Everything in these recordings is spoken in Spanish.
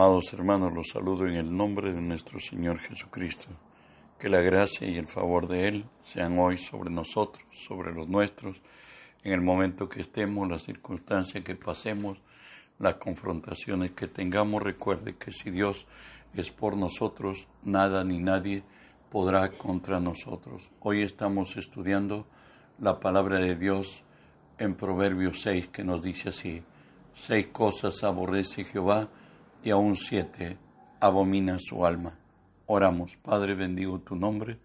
Amados hermanos, los saludo en el nombre de nuestro Señor Jesucristo. Que la gracia y el favor de Él sean hoy sobre nosotros, sobre los nuestros, en el momento que estemos, las circunstancias que pasemos, las confrontaciones que tengamos. Recuerde que si Dios es por nosotros, nada ni nadie podrá contra nosotros. Hoy estamos estudiando la palabra de Dios en Proverbios 6 que nos dice así, seis cosas aborrece Jehová y aún siete abomina su alma. Oramos, Padre, bendigo tu nombre.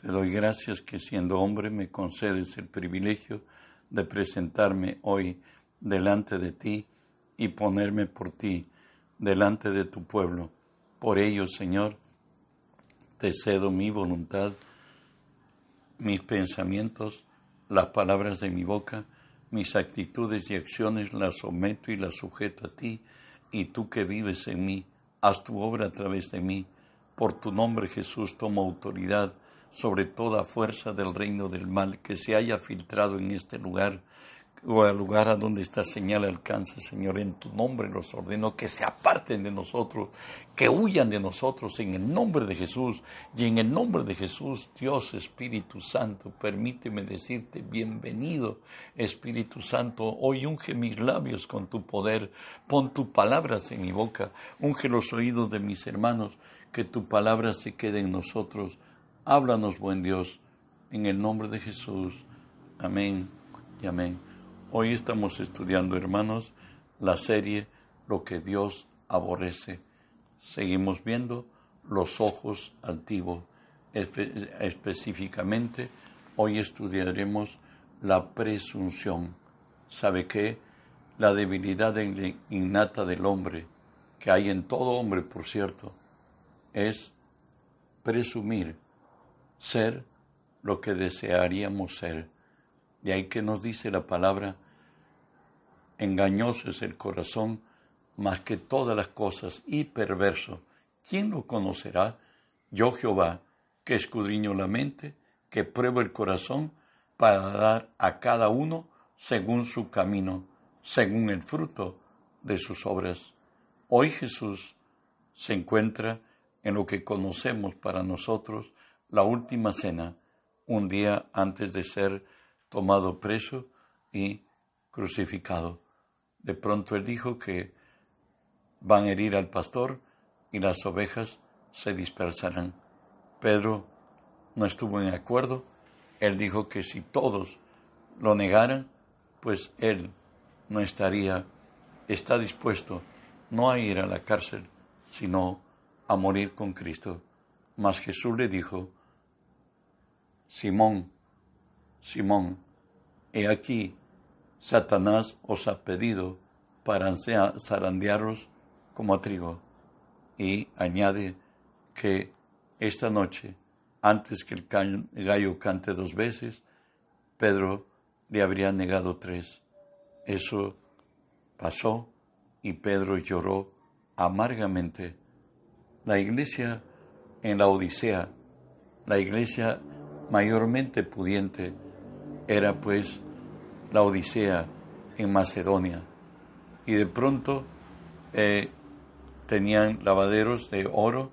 Te doy gracias que siendo hombre me concedes el privilegio de presentarme hoy delante de ti y ponerme por ti delante de tu pueblo. Por ello, Señor, te cedo mi voluntad, mis pensamientos, las palabras de mi boca, mis actitudes y acciones las someto y las sujeto a ti y tú que vives en mí, haz tu obra a través de mí. Por tu nombre, Jesús, tomo autoridad sobre toda fuerza del reino del mal que se haya filtrado en este lugar o al lugar a donde esta señal alcance, Señor. En tu nombre los ordeno que se aparten de nosotros, que huyan de nosotros en el nombre de Jesús. Y en el nombre de Jesús, Dios Espíritu Santo, permíteme decirte bienvenido, Espíritu Santo. Hoy unge mis labios con tu poder, pon tus palabras en mi boca, unge los oídos de mis hermanos, que tu palabra se quede en nosotros. Háblanos, buen Dios, en el nombre de Jesús. Amén y amén. Hoy estamos estudiando, hermanos, la serie Lo que Dios aborrece. Seguimos viendo los ojos altivos. específicamente, hoy estudiaremos la presunción. ¿Sabe qué? La debilidad innata del hombre, que hay en todo hombre, por cierto, es presumir ser lo que desearíamos ser de ahí que nos dice la palabra, engañoso es el corazón más que todas las cosas y perverso. ¿Quién lo conocerá? Yo Jehová, que escudriño la mente, que pruebo el corazón para dar a cada uno según su camino, según el fruto de sus obras. Hoy Jesús se encuentra en lo que conocemos para nosotros la última cena, un día antes de ser tomado preso y crucificado. De pronto él dijo que van a herir al pastor y las ovejas se dispersarán. Pedro no estuvo en acuerdo. Él dijo que si todos lo negaran, pues él no estaría, está dispuesto no a ir a la cárcel, sino a morir con Cristo. Mas Jesús le dijo, Simón, Simón, he aquí, Satanás os ha pedido para zarandearos como a trigo. Y añade que esta noche, antes que el gallo cante dos veces, Pedro le habría negado tres. Eso pasó y Pedro lloró amargamente. La iglesia en la Odisea, la iglesia mayormente pudiente, era pues la Odisea en Macedonia. Y de pronto eh, tenían lavaderos de oro,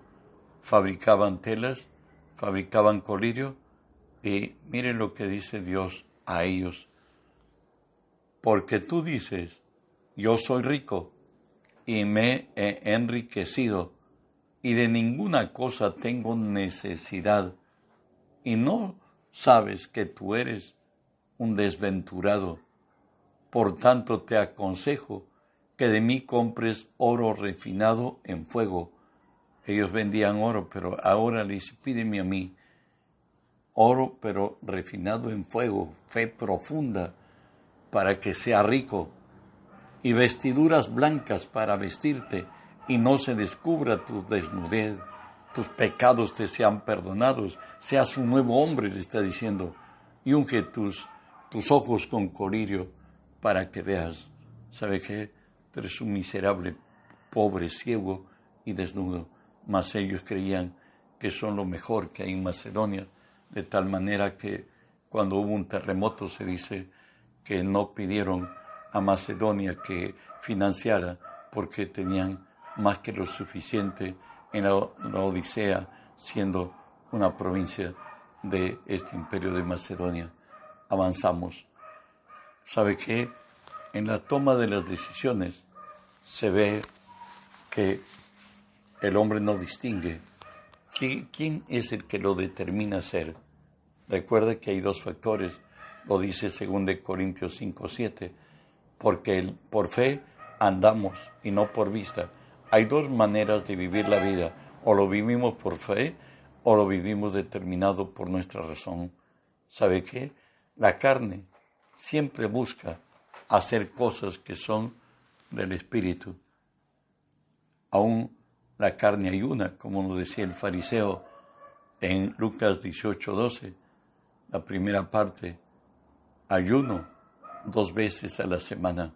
fabricaban telas, fabricaban colirio, y miren lo que dice Dios a ellos. Porque tú dices, yo soy rico y me he enriquecido y de ninguna cosa tengo necesidad, y no sabes que tú eres un desventurado. Por tanto te aconsejo que de mí compres oro refinado en fuego. Ellos vendían oro, pero ahora les pídeme a mí oro, pero refinado en fuego, fe profunda, para que sea rico, y vestiduras blancas para vestirte, y no se descubra tu desnudez, tus pecados te sean perdonados, seas un nuevo hombre, le está diciendo, y unge tus tus ojos con colirio para que veas. ¿Sabe qué? Tú eres un miserable, pobre, ciego y desnudo. Mas ellos creían que son lo mejor que hay en Macedonia, de tal manera que cuando hubo un terremoto se dice que no pidieron a Macedonia que financiara porque tenían más que lo suficiente en la, Odisea, siendo una provincia de este imperio de Macedonia. Avanzamos. ¿Sabe qué? En la toma de las decisiones se ve que el hombre no distingue. ¿Quién es el que lo determina ser? Recuerda que hay dos factores, lo dice 2 Corintios 5, 7, porque por fe andamos y no por vista. Hay dos maneras de vivir la vida, o lo vivimos por fe o lo vivimos determinado por nuestra razón. ¿Sabe qué? La carne siempre busca hacer cosas que son del espíritu. Aún la carne ayuna, como nos decía el fariseo en Lucas 18, 12, la primera parte, ayuno dos veces a la semana.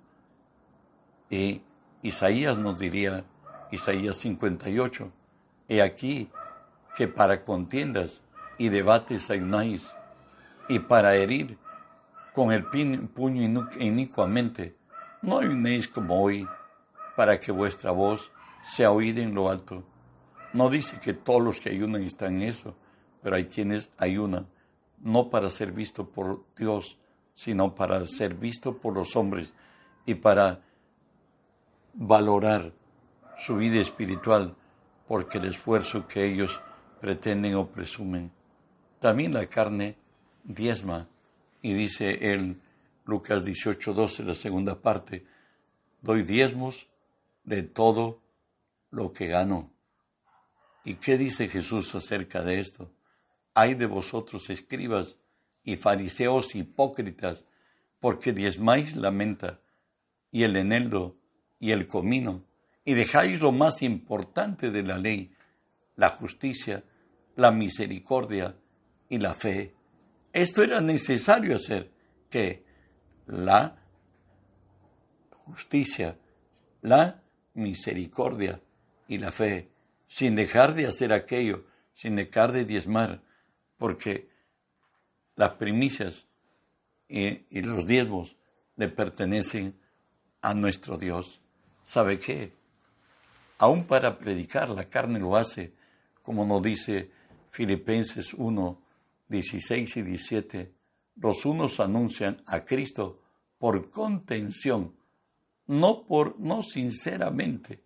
Y Isaías nos diría, Isaías 58, he aquí que para contiendas y debates ayunáis, y para herir con el puño inicuamente, no ayunéis como hoy, para que vuestra voz sea oída en lo alto. No dice que todos los que ayunan están en eso, pero hay quienes ayunan, no para ser visto por Dios, sino para ser visto por los hombres y para valorar su vida espiritual, porque el esfuerzo que ellos pretenden o presumen. También la carne diezma, y dice el Lucas 18, 12, la segunda parte, doy diezmos de todo lo que gano. ¿Y qué dice Jesús acerca de esto? Hay de vosotros escribas y fariseos hipócritas, porque diezmáis la menta y el eneldo y el comino, y dejáis lo más importante de la ley, la justicia, la misericordia y la fe. Esto era necesario hacer, que la justicia, la misericordia y la fe, sin dejar de hacer aquello, sin dejar de diezmar, porque las primicias y, los diezmos le pertenecen a nuestro Dios. ¿Sabe qué? Aún para predicar la carne lo hace, como nos dice Filipenses 1, 16 y 17. Los unos anuncian a Cristo por contención, no por no sinceramente,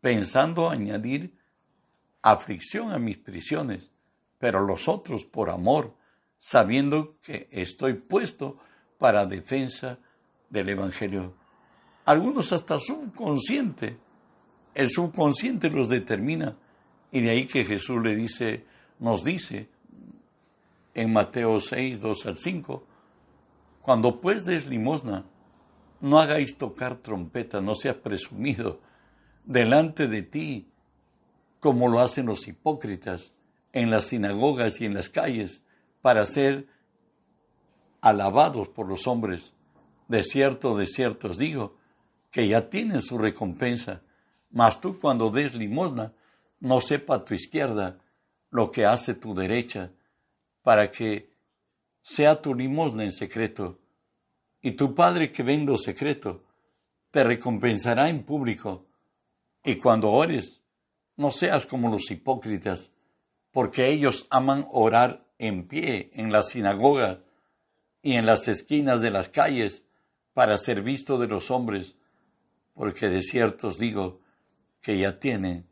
pensando añadir aflicción a mis prisiones, pero los otros por amor, sabiendo que estoy puesto para defensa del Evangelio. Algunos hasta subconsciente el subconsciente los determina. Y de ahí que Jesús le dice, nos dice en Mateo 6, 2 al 5, cuando pues des limosna, no hagáis tocar trompeta, no sea presumido delante de ti, como lo hacen los hipócritas en las sinagogas y en las calles, para ser alabados por los hombres. De cierto, de cierto os digo, que ya tienen su recompensa. Mas tú cuando des limosna, no sepa tu izquierda lo que hace tu derecha, para que sea tu limosna en secreto. Y tu Padre que ve en lo secreto, te recompensará en público. Y cuando ores, no seas como los hipócritas, porque ellos aman orar en pie en la sinagoga y en las esquinas de las calles para ser visto de los hombres, porque de cierto os digo que ya tienen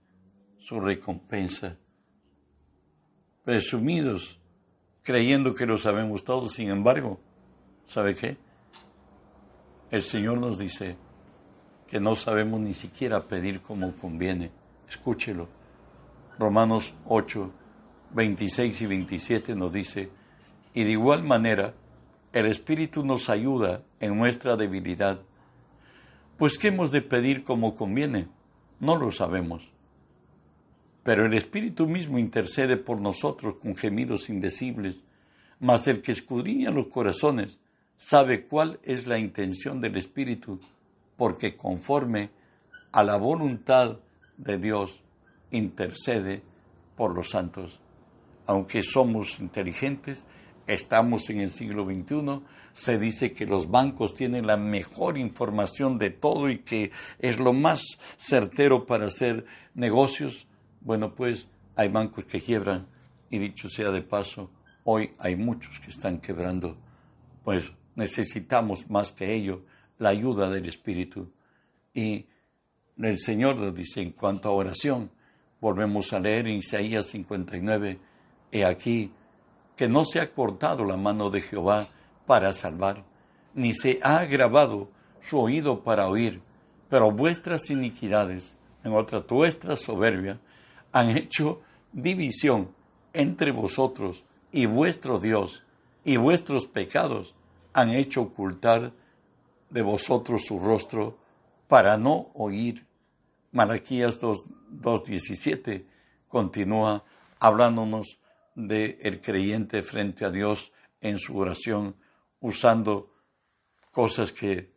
su recompensa. Presumidos, creyendo que lo sabemos todos, sin embargo, ¿sabe qué? El Señor nos dice que no sabemos ni siquiera pedir como conviene. Escúchelo. Romanos 8, 26 y 27 nos dice, y de igual manera, el Espíritu nos ayuda en nuestra debilidad. Pues ¿qué hemos de pedir como conviene? No lo sabemos. Pero el Espíritu mismo intercede por nosotros con gemidos indecibles, mas el que escudriña los corazones sabe cuál es la intención del Espíritu, porque conforme a la voluntad de Dios intercede por los santos. Aunque somos inteligentes, estamos en el siglo XXI, se dice que los bancos tienen la mejor información de todo y que es lo más certero para hacer negocios. Bueno, pues hay bancos que quiebran y dicho sea de paso, hoy hay muchos que están quebrando. Pues necesitamos más que ello la ayuda del Espíritu. Y el Señor nos dice en cuanto a oración, volvemos a leer en Isaías 59, he aquí que no se ha cortado la mano de Jehová para salvar, ni se ha agravado su oído para oír, pero vuestras iniquidades, en otra vuestra soberbia, han hecho división entre vosotros y vuestro Dios, y vuestros pecados han hecho ocultar de vosotros su rostro para no oír. Malaquías 2.17 continúa hablándonos de el creyente frente a Dios en su oración, usando cosas que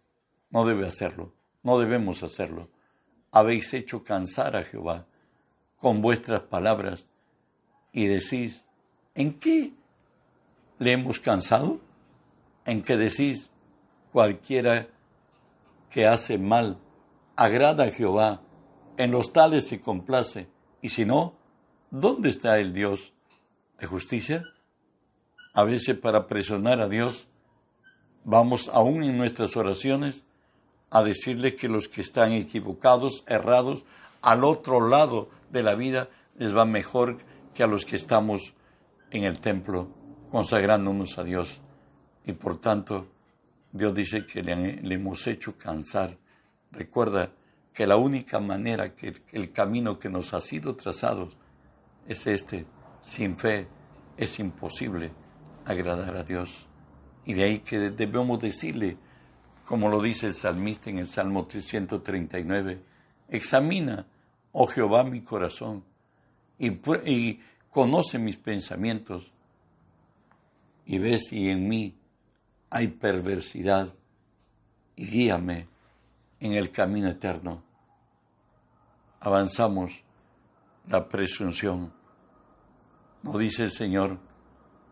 no debe hacerlo, no debemos hacerlo. Habéis hecho cansar a Jehová con vuestras palabras y decís, ¿en qué le hemos cansado? En que decís, cualquiera que hace mal agrada a Jehová, en los tales se complace, y si no, ¿dónde está el Dios de justicia? A veces para presionar a Dios, vamos aún en nuestras oraciones a decirle que los que están equivocados, errados, al otro lado de la vida, les va mejor que a los que estamos en el templo consagrándonos a Dios. Y por tanto, Dios dice que le, hemos hecho cansar. Recuerda que la única manera, que el camino que nos ha sido trazado es este. Sin fe es imposible agradar a Dios. Y de ahí que debemos decirle, como lo dice el salmista en el Salmo 339, examina, oh Jehová, mi corazón y, conoce mis pensamientos y ve si en mí hay perversidad y guíame en el camino eterno. Avanzamos la presunción. No dice el Señor,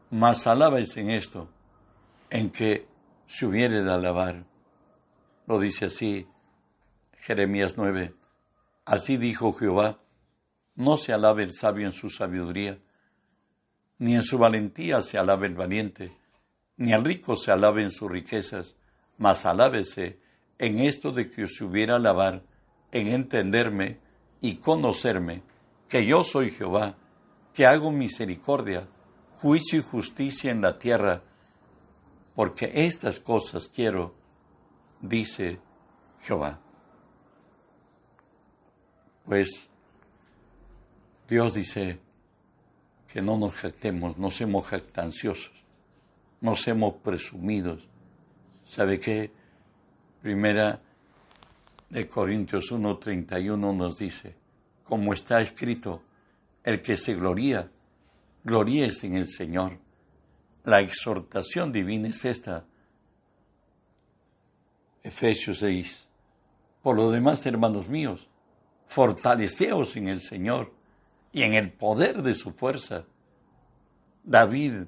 mas alabes en esto, en que se hubiere de alabar. Lo dice así Jeremías 9. Así dijo Jehová, no se alabe el sabio en su sabiduría, ni en su valentía se alabe el valiente, ni al rico se alabe en sus riquezas, mas alábese en esto de que os hubiera alabar, en entenderme y conocerme, que yo soy Jehová, que hago misericordia, juicio y justicia en la tierra, porque estas cosas quiero, dice Jehová. Pues Dios dice que no nos jactemos, no seamos jactanciosos, no seamos presumidos. ¿Sabe qué? Primera de Corintios 1.31 nos dice, como está escrito, el que se gloría, gloríese en el Señor. La exhortación divina es esta. Efesios 6. Por lo demás, hermanos míos, fortaleceos en el Señor y en el poder de su fuerza. David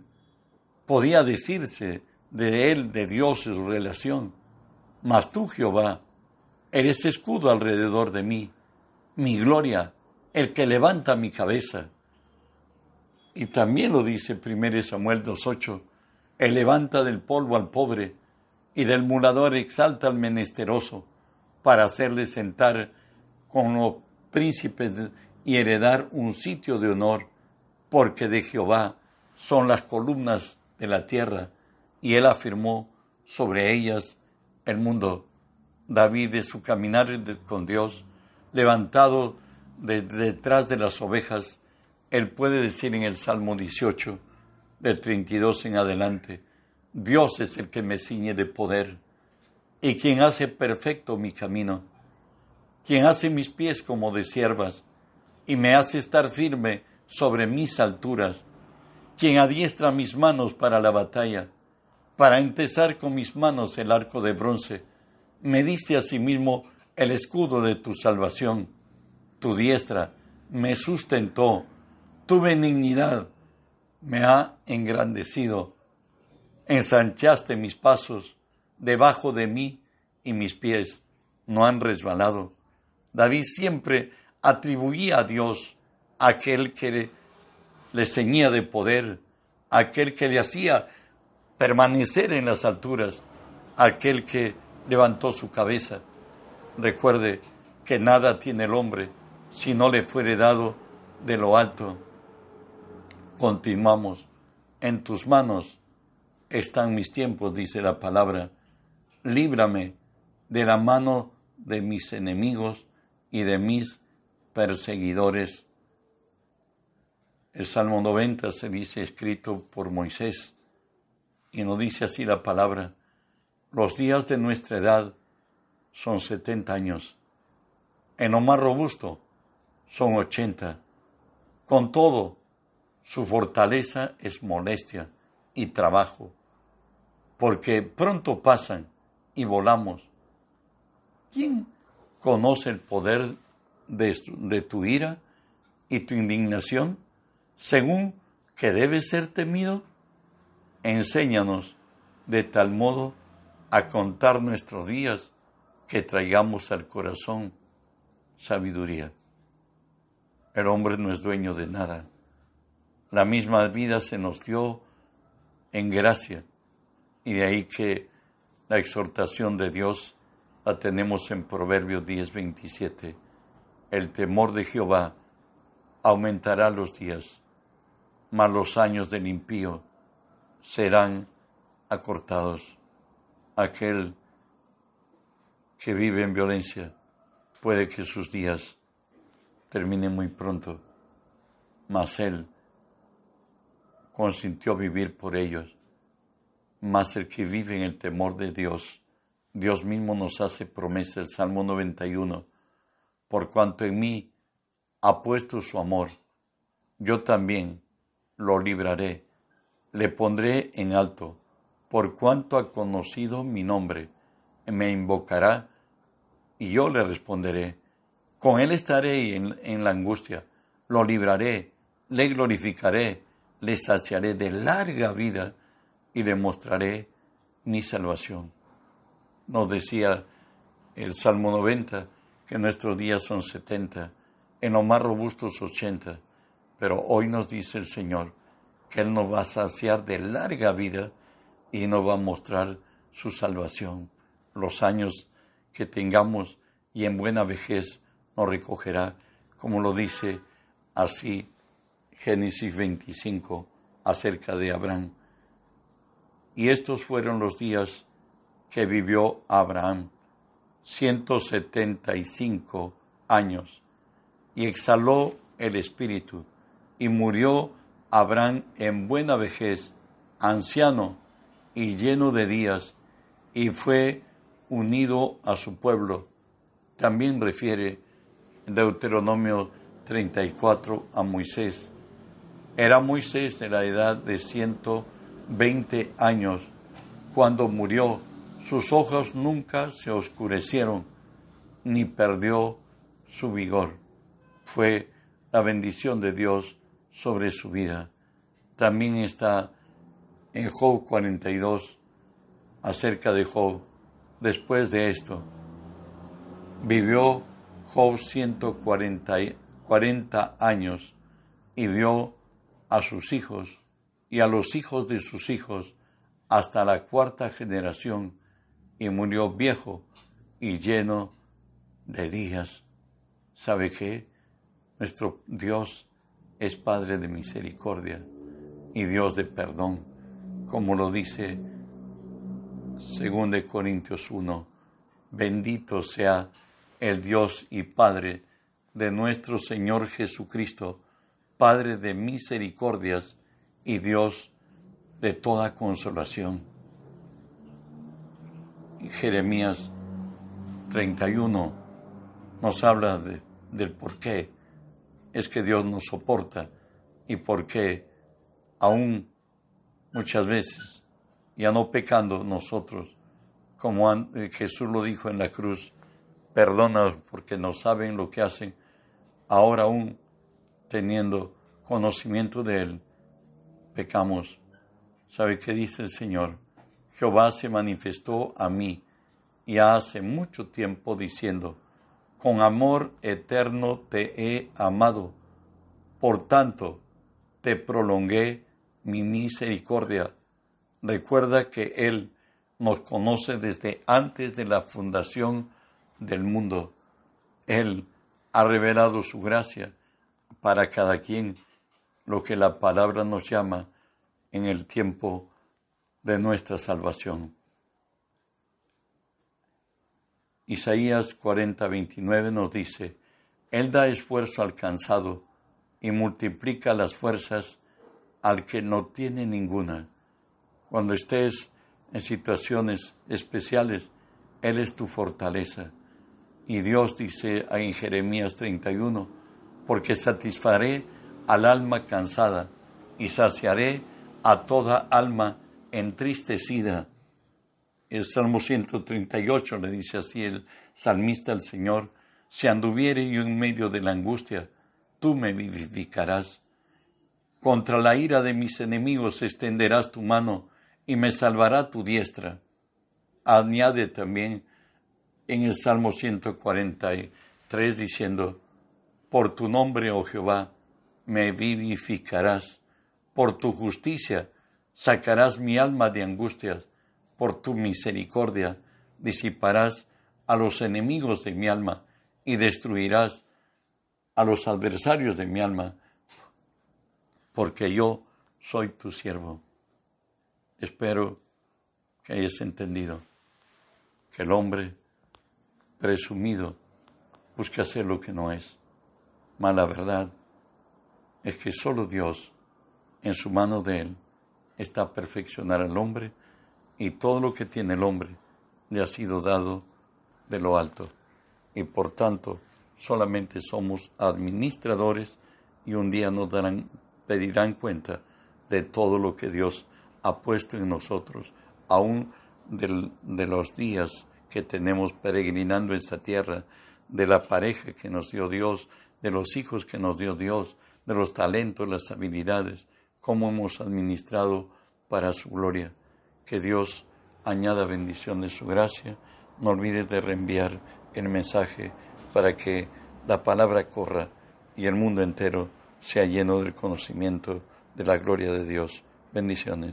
podía decirse de él, de Dios, su relación, mas tú, Jehová, eres escudo alrededor de mí, mi gloria, el que levanta mi cabeza. Y también lo dice 1 Samuel 2.8, Él levanta del polvo al pobre y del mulador exalta al menesteroso para hacerle sentar con los príncipes y heredar un sitio de honor, porque de Jehová son las columnas de la tierra, y él afirmó sobre ellas el mundo. David de su caminar con Dios, levantado de, detrás de las ovejas, él puede decir en el Salmo 18, del 32 en adelante, Dios es el que me ciñe de poder y quien hace perfecto mi camino, quien hace mis pies como de siervas y me hace estar firme sobre mis alturas, quien adiestra mis manos para la batalla, para entesar con mis manos el arco de bronce, me diste asimismo el escudo de tu salvación, tu diestra me sustentó, tu benignidad me ha engrandecido ensanchaste mis pasos debajo de mí y mis pies no han resbalado. David siempre atribuía a Dios aquel que le ceñía de poder, aquel que le hacía permanecer en las alturas, aquel que levantó su cabeza. Recuerde que nada tiene el hombre si no le fuere dado de lo alto. Continuamos. En tus manos están mis tiempos, dice la palabra. Líbrame de la mano de mis enemigos y de mis perseguidores. El Salmo 90 se dice escrito por Moisés y nos dice así la palabra. Los días de nuestra edad son setenta años. En lo más robusto son ochenta. Con todo, su fortaleza es molestia y trabajo, porque pronto pasan y volamos. ¿Quién conoce el poder de, tu ira y tu indignación, según que debe ser temido? Enséñanos de tal modo a contar nuestros días que traigamos al corazón sabiduría. El hombre no es dueño de nada. La misma vida se nos dio en gracia y de ahí que la exhortación de Dios la tenemos en Proverbios 10:27. El temor de Jehová aumentará los días, mas los años del impío serán acortados. Aquel que vive en violencia puede que sus días terminen muy pronto, mas él consintió vivir por ellos. Mas el que vive en el temor de Dios Dios mismo nos hace promesa, el Salmo 91, por cuanto en mí ha puesto su amor, yo también lo libraré, le pondré en alto, por cuanto ha conocido mi nombre, me invocará y yo le responderé. Con él estaré en, en la angustia, lo libraré, le glorificaré, le saciaré de larga vida y le mostraré mi salvación nos decía el Salmo 90 que nuestros días son 70, en lo más robustos 80, pero hoy nos dice el Señor que Él nos va a saciar de larga vida y nos va a mostrar su salvación. Los años que tengamos y en buena vejez nos recogerá, como lo dice así Génesis 25 acerca de Abraham. Y estos fueron los días que vivió Abraham, 175 años, y exhaló el espíritu, y murió Abraham en buena vejez, anciano y lleno de días, y fue unido a su pueblo. También refiere Deuteronomio 34 a Moisés. Era Moisés de la edad de 120 años cuando murió sus ojos nunca se oscurecieron, ni perdió su vigor. Fue la bendición de Dios sobre su vida. También está en Job 42 acerca de Job. Después de esto, vivió Job 140 40 años y vio a sus hijos y a los hijos de sus hijos hasta la cuarta generación y murió viejo y lleno de días. ¿Sabe qué? Nuestro Dios es Padre de misericordia y Dios de perdón, como lo dice 2 Corintios 1. Bendito sea el Dios y Padre de nuestro Señor Jesucristo, Padre de misericordias y Dios de toda consolación Jeremías 31 nos habla de, del por qué es que Dios nos soporta y por qué aún muchas veces, ya no pecando nosotros, como eh, Jesús lo dijo en la cruz, perdona porque no saben lo que hacen, ahora aún teniendo conocimiento de Él, pecamos. ¿Sabe qué dice el Señor? Jehová se manifestó a mí ya hace mucho tiempo diciendo, con amor eterno te he amado, por tanto te prolongué mi misericordia. Recuerda que Él nos conoce desde antes de la fundación del mundo. Él ha revelado su gracia para cada quien, lo que la palabra nos llama en el tiempo de nuestra salvación. Isaías 40, 29 nos dice, Él da esfuerzo al cansado y multiplica las fuerzas al que no tiene ninguna. Cuando estés en situaciones especiales, Él es tu fortaleza. Y Dios dice en Jeremías 31, porque satisfaré al alma cansada y saciaré a toda alma entristecida. El Salmo 138 le dice así el salmista al Señor, si anduviere yo en medio de la angustia, tú me vivificarás. Contra la ira de mis enemigos extenderás tu mano y me salvará tu diestra. Añade también en el Salmo 143 diciendo, por tu nombre, oh Jehová, me vivificarás, por tu justicia sacarás mi alma de angustias, por tu misericordia disiparás a los enemigos de mi alma y destruirás a los adversarios de mi alma, porque yo soy tu siervo. Espero que hayas entendido que el hombre presumido busca hacer lo que no es. Mala verdad es que solo Dios, en su mano de Él, está perfeccionar al hombre y todo lo que tiene el hombre le ha sido dado de lo alto. Y por tanto, solamente somos administradores y un día nos darán, pedirán cuenta de todo lo que Dios ha puesto en nosotros, aún de los días que tenemos peregrinando en esta tierra, de la pareja que nos dio Dios, de los hijos que nos dio Dios, de los talentos, las habilidades, cómo hemos administrado para su gloria. Que Dios añada bendición de su gracia. No olvides de reenviar el mensaje para que la palabra corra y el mundo entero sea lleno del conocimiento de la gloria de Dios. Bendiciones.